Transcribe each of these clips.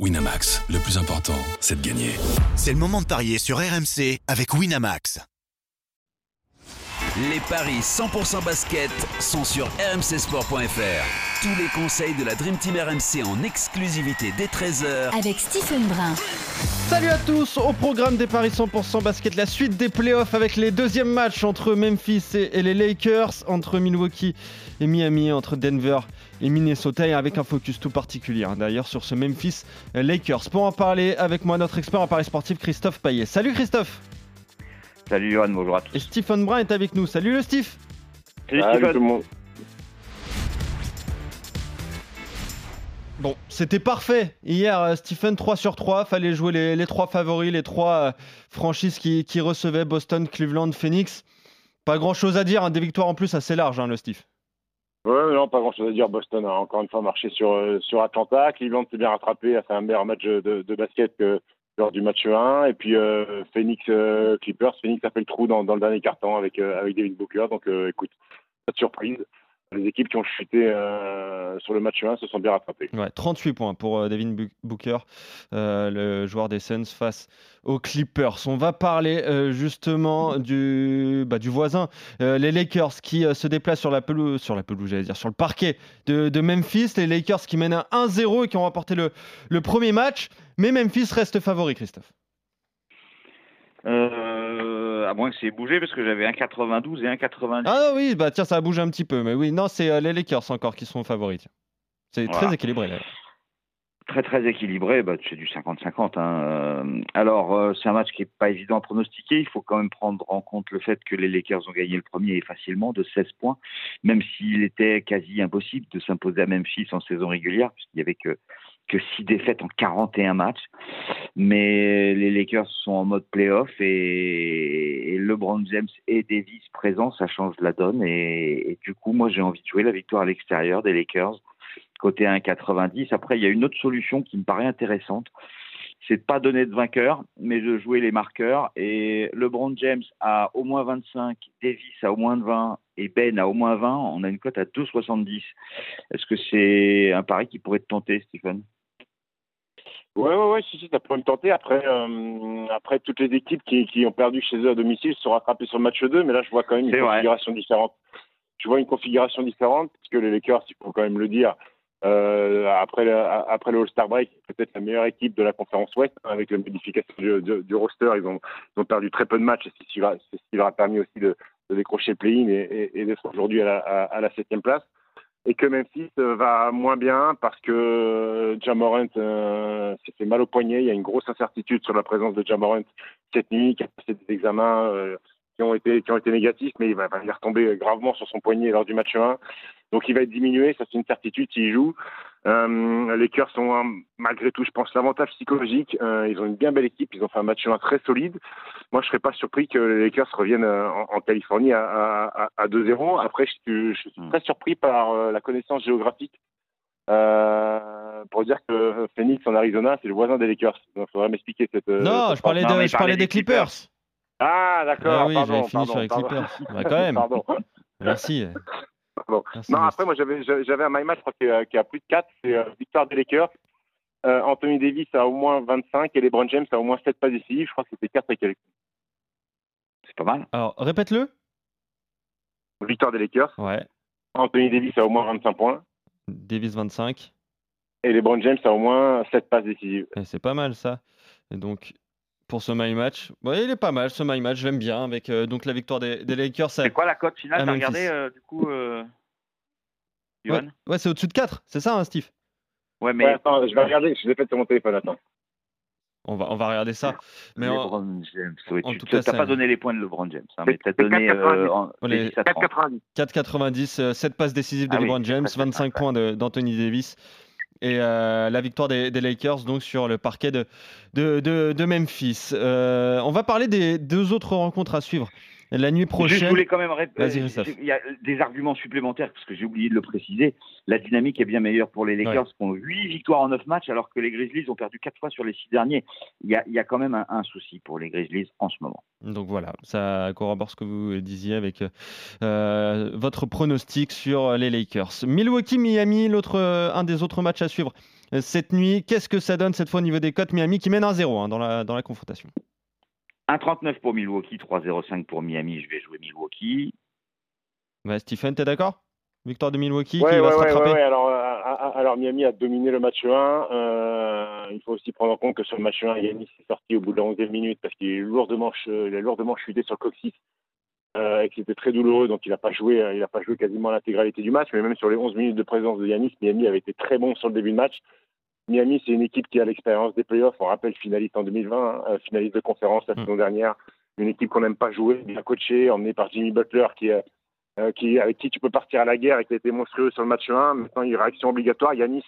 Winamax, le plus important, c'est de gagner. C'est le moment de parier sur RMC avec Winamax. Les paris 100% basket sont sur rmcsport.fr. Tous les conseils de la Dream Team RMC en exclusivité dès 13h avec Stephen Brun. Salut à tous, au programme des paris 100% basket, la suite des playoffs avec les deuxièmes matchs entre Memphis et, les Lakers, entre Milwaukee et Miami, entre Denver et Minnesota, et avec un focus tout particulier hein, d'ailleurs sur ce Memphis Lakers. Pour en parler avec moi, notre expert en paris sportif Christophe Payet. Salut Christophe Salut Johan, bonjour à tous. Et Stephen Brun est avec nous. Salut le Steve Salut, Salut tout le monde. Bon, c'était parfait. Hier, euh, Stephen, 3 sur 3. Fallait jouer les, les trois favoris, les trois euh, franchises qui, qui, recevaient Boston, Cleveland, Phoenix. Pas grand chose à dire. Hein. des victoires en plus assez larges, hein, le Steve. Ouais, non, pas grand chose à dire. Boston a encore une fois marché sur, euh, sur Atlanta. Cleveland s'est bien rattrapé, a fait un meilleur match de, de basket que, lors du match 1. Et puis euh, Phoenix euh, Clippers, Phoenix a fait le trou dans, dans le dernier carton avec, euh, avec David Booker. Donc écoute, pas de surprise. Les équipes qui ont chuté sur le match 1 se sont bien rattrapées. Ouais, 38 points pour David Booker, le joueur des Suns face aux Clippers. On va parler justement du, bah, du voisin, les Lakers qui se déplacent sur la pelouse, sur la pelouse, j'allais dire, sur le parquet de, de, Memphis. Les Lakers qui mènent à 1-0 et qui ont remporté le, le premier match. Mais Memphis reste favori, Christophe. Euh, à moins que c'est bougé parce que j'avais 1,92 et 1,90. Ah oui, bah tiens, ça a bougé un petit peu. Mais oui, non, c'est euh, les Lakers encore qui sont favoris. C'est très équilibré là. Très très équilibré, bah, c'est du 50-50. Hein. Euh, alors c'est un match qui n'est pas évident à pronostiquer. Il faut quand même prendre en compte le fait que les Lakers ont gagné le premier facilement de 16 points, même s'il était quasi impossible de s'imposer à Memphis en saison régulière, puisqu'il n'y avait que que six défaites en 41 matchs. Mais les Lakers sont en mode playoff et, LeBron James et Davis présents, ça change la donne. Et, du coup, moi, j'ai envie de jouer la victoire à l'extérieur des Lakers, côté 1,90. Après, il y a une autre solution qui me paraît intéressante. C'est de pas donner de vainqueur, mais de jouer les marqueurs. Et LeBron James a au moins 25, Davis a au moins 20 et Ben a au moins 20. On a une cote à 2,70. Est-ce que c'est un pari qui pourrait te tenter, Stephen Ouais, ouais, ouais, si, si, ça pourrait me tenter. Après, euh, après toutes les équipes qui, qui, ont perdu chez eux à domicile se sont rattrapées sur le match 2, mais là, je vois quand même une configuration différente. Je vois une configuration différente, parce que les Lakers, il faut quand même le dire, euh, après, le, après le All-Star Break, peut-être la meilleure équipe de la conférence Ouest, avec la modification du, du, roster, ils ont, ils ont, perdu très peu de matchs, et c'est ce qui, leur a permis aussi de, de décrocher le play-in et, et, et d'être aujourd'hui à la, à, à la septième place et que Memphis euh, va moins bien parce que euh, Jamorant euh, s'est fait mal au poignet. Il y a une grosse incertitude sur la présence de Jamorant cette nuit, qui a passé des examens euh, qui ont été qui ont été négatifs, mais il va, va retomber gravement sur son poignet lors du match 1. Donc il va être diminué, ça c'est une certitude s'il joue. Euh, les Cœurs sont malgré tout, je pense, l'avantage psychologique. Euh, ils ont une bien belle équipe, ils ont fait un match 1 très solide. Moi, je serais pas surpris que les Lakers reviennent euh, en, en Californie à, à, à 2-0. Après, je, je, suis très surpris par euh, la connaissance géographique. Euh, pour dire que Phoenix en Arizona, c'est le voisin des Lakers. Il faudrait m'expliquer cette. Non, je parlais, de, non, je parlais des Clippers. Clippers. Ah, d'accord. Ah oui, j'avais fini sur les Clippers. bah, quand même. pardon. Merci. Bon. non, après, moi, j'avais, j'avais un my match, je crois, qui, a, qui a plus de 4. C'est euh, victoire des Lakers. Euh, Anthony Davis a au moins 25 et LeBron James a au moins 7 pas décisives. Je crois que c'était 4 et quelques. C'est pas mal. Alors, répète-le. Victoire des Lakers. Ouais. Anthony Davis a au moins 25 points. Davis 25. Et LeBron James a au moins 7 passes décisives. Et c'est pas mal ça. Et donc, pour ce my match, ouais, il est pas mal ce my match, j'aime bien avec euh, donc la victoire des, des Lakers. C'est quoi la cote finale T'as regardé euh, du coup euh... Ouais, ouais c'est au-dessus de 4, c'est ça, hein, Steve? Ouais, mais. Ouais, attends, je vais regarder, je l'ai fait sur mon téléphone, attends. On va, on va regarder ça. Mais LeBron en, James, oui, en tu tout cas, n'as pas donné les points de LeBron James, hein, mais tu as donné euh, en, les 4,90. 4,90, 7 passes décisives de Ah oui, LeBron James, très, très, 25 très, points d'Anthony Davis. Et euh, la victoire des, Lakers donc sur le parquet de Memphis. Euh, on va parler des deux autres rencontres à suivre La nuit prochaine. Je voulais quand même Il y a des arguments supplémentaires parce que j'ai oublié de le préciser. La dynamique est bien meilleure pour les Lakers qui ont 8 victoires en 9 matchs alors que les Grizzlies ont perdu 4 fois sur les 6 derniers. Il y a, il y a quand même un, souci pour les Grizzlies en ce moment. Donc voilà, ça corrobore ce que vous disiez avec euh, votre pronostic sur les Lakers. Milwaukee-Miami, l'autre, un des autres matchs à suivre cette nuit. Qu'est-ce que ça donne cette fois au niveau des cotes? Miami qui mène 1-0 hein, dans, la, dans la confrontation. 1,39 pour Milwaukee, 3,05 pour Miami. Je vais jouer Milwaukee. Ouais, Stephen, t'es d'accord? Victoire de Milwaukee qui va se rattraper alors, euh, alors, Miami a dominé le match 1. Euh, il faut aussi prendre en compte que sur le match 1, Yannis est sorti au bout de la 11e minute parce qu'il est lourdement, il a lourdement chuté sur le coccyx euh, et que c'était très douloureux. Donc il n'a pas joué, il a pas joué quasiment l'intégralité du match. Mais même sur les 11 minutes de présence de Yannis, Miami avait été très bon sur le début de match. Miami, c'est une équipe qui a l'expérience des playoffs. On rappelle finaliste en 2020, hein, euh, finaliste de conférence la mm. saison dernière. Une équipe qu'on n'aime pas jouer, bien coachée, emmenée par Jimmy Butler, qui, euh, qui, avec qui tu peux partir à la guerre et qui a été monstrueux sur le match 1. Maintenant, il y a une réaction obligatoire. Yanis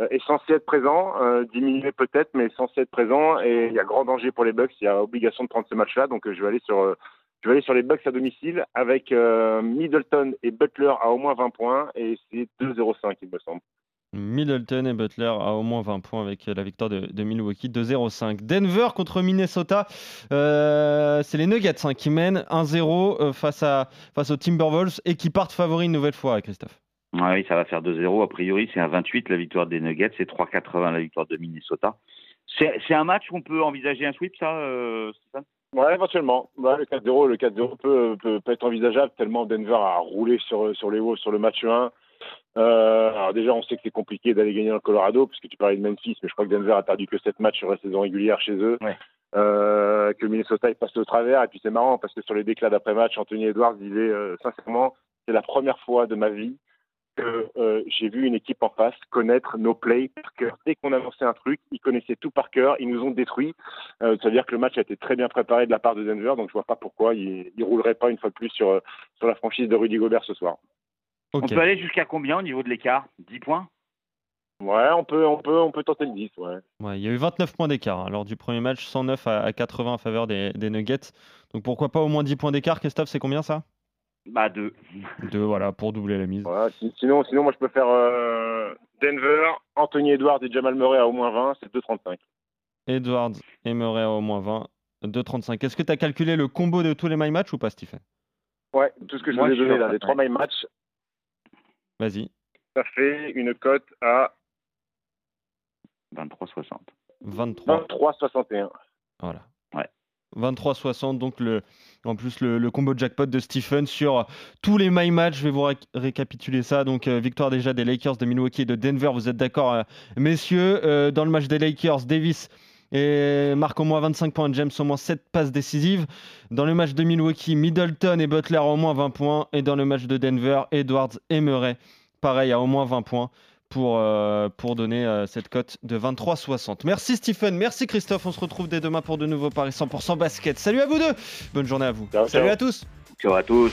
euh, est censé être présent, diminué peut-être, mais censé être présent. Et il y a grand danger pour les Bucks. Il y a obligation de prendre ce match-là. Donc, je vais aller sur, je vais aller sur les Bucks à domicile avec Middleton et Butler à au moins 20 points. Et c'est 2-0-5, il me semble. Middleton et Butler à au moins 20 points avec la victoire de, Milwaukee 2-0-5. Denver contre Minnesota, euh, c'est les Nuggets hein, qui mènent 1-0 euh, face, à, face aux Timberwolves et qui partent favoris une nouvelle fois, Christophe. oui, ça va faire 2-0. A priori, c'est un 28 la victoire des Nuggets, c'est 3-80 la victoire de Minnesota. C'est un match où on peut envisager un sweep, ça, euh, Stéphane? Ouais, éventuellement. le 4-0, le 4-0 peut, peut, peut, être envisageable tellement Denver a roulé sur, sur les Wolves sur le match 1. Euh, alors déjà, on sait que c'est compliqué d'aller gagner dans le Colorado, puisque tu parlais de Memphis, mais je crois que Denver a perdu que 7 matchs sur la saison régulière chez eux. Euh, que Minnesota il passe au travers. Et puis c'est marrant parce que sur les déclats d'après-match, Anthony Edwards disait euh, sincèrement, c'est la première fois de ma vie que j'ai vu une équipe en face connaître nos plays par cœur. Dès qu'on annonçait un truc, ils connaissaient tout par cœur, ils nous ont détruits. Euh, ça veut dire que le match a été très bien préparé de la part de Denver, donc je vois pas pourquoi ils ne rouleraient pas une fois de plus sur, sur la franchise de Rudy Gobert ce soir. On peut aller jusqu'à combien au niveau de l'écart? 10 points? Ouais, on peut, on, peut, on peut tenter le 10. Ouais. ouais il y a eu 29 points d'écart hein, lors du premier match, 109 à, 80 en faveur des, Nuggets. Donc pourquoi pas au moins 10 points d'écart, Christophe C'est combien ça? Bah 2. 2, voilà, pour doubler la mise. sinon, sinon, moi je peux faire euh, Denver, Anthony Edwards et Jamal Murray à au moins 20, c'est 2,35. Edwards et Murray à au moins 20, 2,35. Est-ce que tu as calculé le combo de tous les my match ou pas, Stephen? Ouais, tout ce que je vous ai donné là, les 3 my match, Vas-y. Ça fait une cote à 23,60. 23. 23,61. Voilà. Ouais. 23,60, donc le, en plus le, combo jackpot de Stephen sur tous les my match. Je vais vous récapituler ça. Donc euh, victoire déjà des Lakers de Milwaukee et de Denver. Vous êtes d'accord, euh, messieurs euh, Dans le match des Lakers, Davis et marque au moins 25 points, James au moins 7 passes décisives. Dans le match de Milwaukee, Middleton et Butler au moins 20 points. Et dans le match de Denver, Edwards et Murray, pareil, à au moins 20 points pour, euh, pour donner euh, cette cote de 23,60. Merci Stephen, merci Christophe. On se retrouve dès demain pour de nouveaux paris 100% basket. Salut à vous deux. Bonne journée à vous. Salut à tous. Ciao à tous.